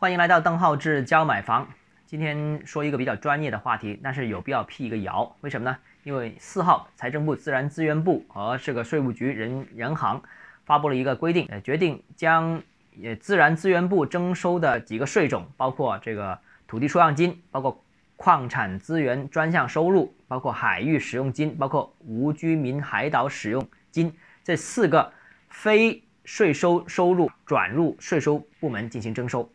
欢迎来到邓浩志教买房。今天说一个比较专业的话题，但是有必要辟一个谣。为什么呢？因为四号，财政部自然资源部和这个税务局人人行发布了一个规定，呃，决定将呃自然资源部征收的几个税种，包括这个土地出让金，包括矿产资源专项收入，包括海域使用金，包括无居民海岛使用金这四个非税收收入转入税收部门进行征收。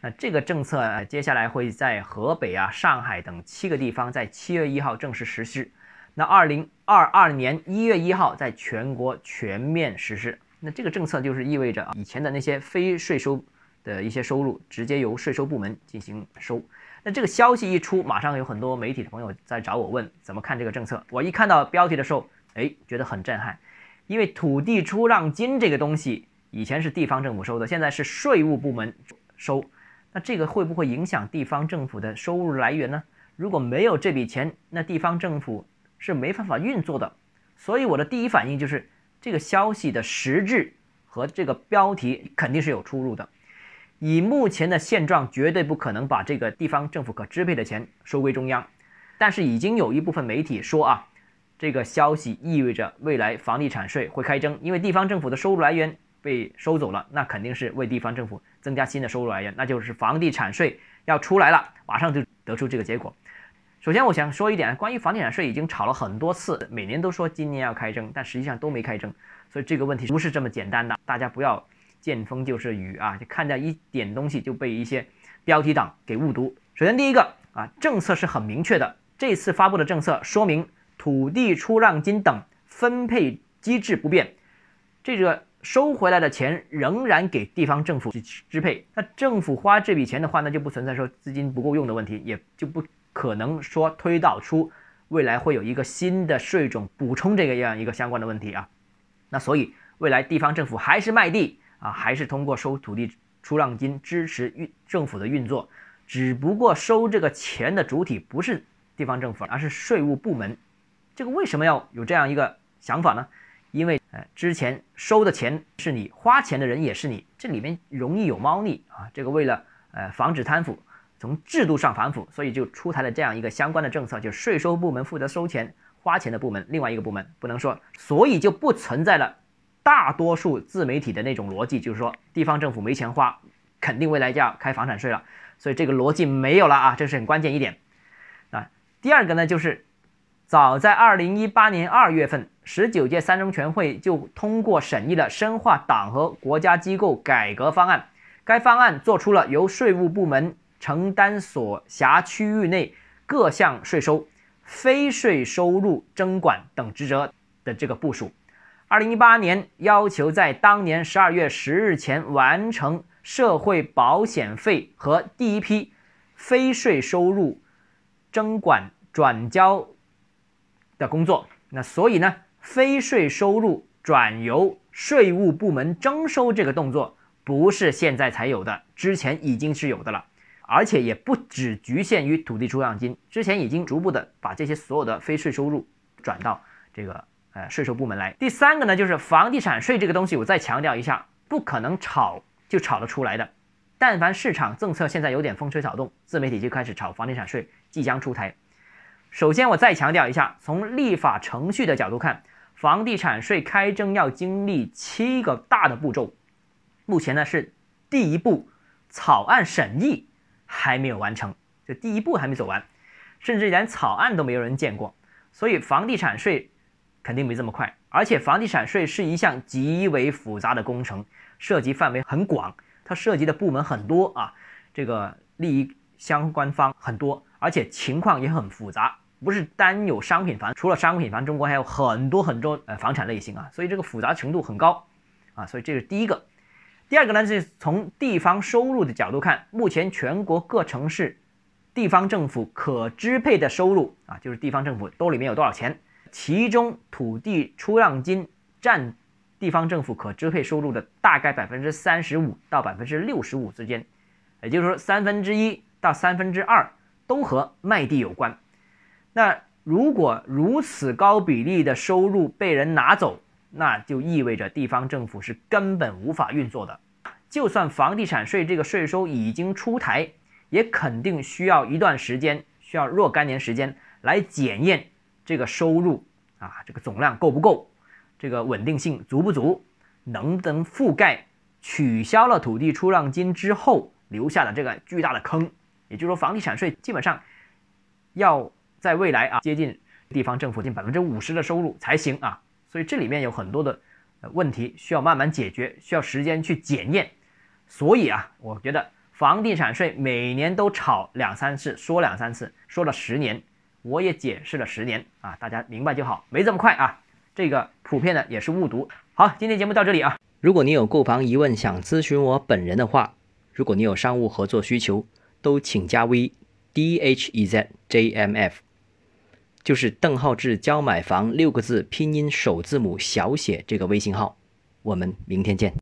那这个政策，接下来会在河北啊、上海等七个地方在七月一号正式实施。那二零二二年一月一号在全国全面实施。那这个政策就是意味着啊，以前的那些非税收的一些收入直接由税收部门进行收。那这个消息一出，马上有很多媒体的朋友在找我问怎么看这个政策。我一看到标题的时候，哎，觉得很震撼，因为土地出让金这个东西以前是地方政府收的，现在是税务部门收。那这个会不会影响地方政府的收入来源呢？如果没有这笔钱，那地方政府是没办法运作的。所以我的第一反应就是，这个消息的实质和这个标题肯定是有出入的。以目前的现状，绝对不可能把这个地方政府可支配的钱收归中央。但是已经有一部分媒体说啊，这个消息意味着未来房地产税会开征，因为地方政府的收入来源。被收走了，那肯定是为地方政府增加新的收入来源，那就是房地产税要出来了，马上就得出这个结果。首先，我想说一点，关于房地产税已经吵了很多次，每年都说今年要开征，但实际上都没开征，所以这个问题不是这么简单的，大家不要见风就是雨啊，就看到一点东西就被一些标题党给误读。首先，第一个啊，政策是很明确的，这次发布的政策说明土地出让金等分配机制不变，这个。收回来的钱仍然给地方政府去支配，那政府花这笔钱的话，那就不存在说资金不够用的问题，也就不可能说推导出未来会有一个新的税种补充这个样一个相关的问题啊。那所以未来地方政府还是卖地啊，还是通过收土地出让金支持运政府的运作，只不过收这个钱的主体不是地方政府，而是税务部门。这个为什么要有这样一个想法呢？因为呃，之前收的钱是你，花钱的人也是你，这里面容易有猫腻啊。这个为了呃防止贪腐，从制度上反腐，所以就出台了这样一个相关的政策，就是税收部门负责收钱、花钱的部门，另外一个部门不能说，所以就不存在了大多数自媒体的那种逻辑，就是说地方政府没钱花，肯定未来就要开房产税了，所以这个逻辑没有了啊，这是很关键一点。啊，第二个呢就是。早在二零一八年二月份，十九届三中全会就通过审议了深化党和国家机构改革方案。该方案作出了由税务部门承担所辖区域内各项税收、非税收入征管等职责的这个部署。二零一八年要求在当年十二月十日前完成社会保险费和第一批非税收入征管转交。的工作，那所以呢，非税收入转由税务部门征收这个动作不是现在才有的，之前已经是有的了，而且也不只局限于土地出让金，之前已经逐步的把这些所有的非税收入转到这个呃税收部门来。第三个呢，就是房地产税这个东西，我再强调一下，不可能炒就炒得出来的，但凡市场政策现在有点风吹草动，自媒体就开始炒房地产税即将出台。首先，我再强调一下，从立法程序的角度看，房地产税开征要经历七个大的步骤。目前呢是第一步，草案审议还没有完成，就第一步还没走完，甚至连草案都没有人见过。所以房地产税肯定没这么快。而且房地产税是一项极为复杂的工程，涉及范围很广，它涉及的部门很多啊，这个利益相关方很多。而且情况也很复杂，不是单有商品房，除了商品房，中国还有很多很多呃房产类型啊，所以这个复杂程度很高啊，所以这是第一个。第二个呢，是从地方收入的角度看，目前全国各城市地方政府可支配的收入啊，就是地方政府兜里面有多少钱，其中土地出让金占地方政府可支配收入的大概百分之三十五到百分之六十五之间，也就是说三分之一到三分之二。都和卖地有关。那如果如此高比例的收入被人拿走，那就意味着地方政府是根本无法运作的。就算房地产税这个税收已经出台，也肯定需要一段时间，需要若干年时间来检验这个收入啊，这个总量够不够，这个稳定性足不足，能不能覆盖取消了土地出让金之后留下的这个巨大的坑。也就是说，房地产税基本上要在未来啊接近地方政府近百分之五十的收入才行啊。所以这里面有很多的问题需要慢慢解决，需要时间去检验。所以啊，我觉得房地产税每年都炒两三次，说两三次，说了十年，我也解释了十年啊，大家明白就好，没这么快啊。这个普遍的也是误读。好，今天节目到这里啊。如果你有购房疑问想咨询我本人的话，如果你有商务合作需求，都请加 V d h e z j m f，就是邓浩志教买房六个字拼音首字母小写这个微信号。我们明天见。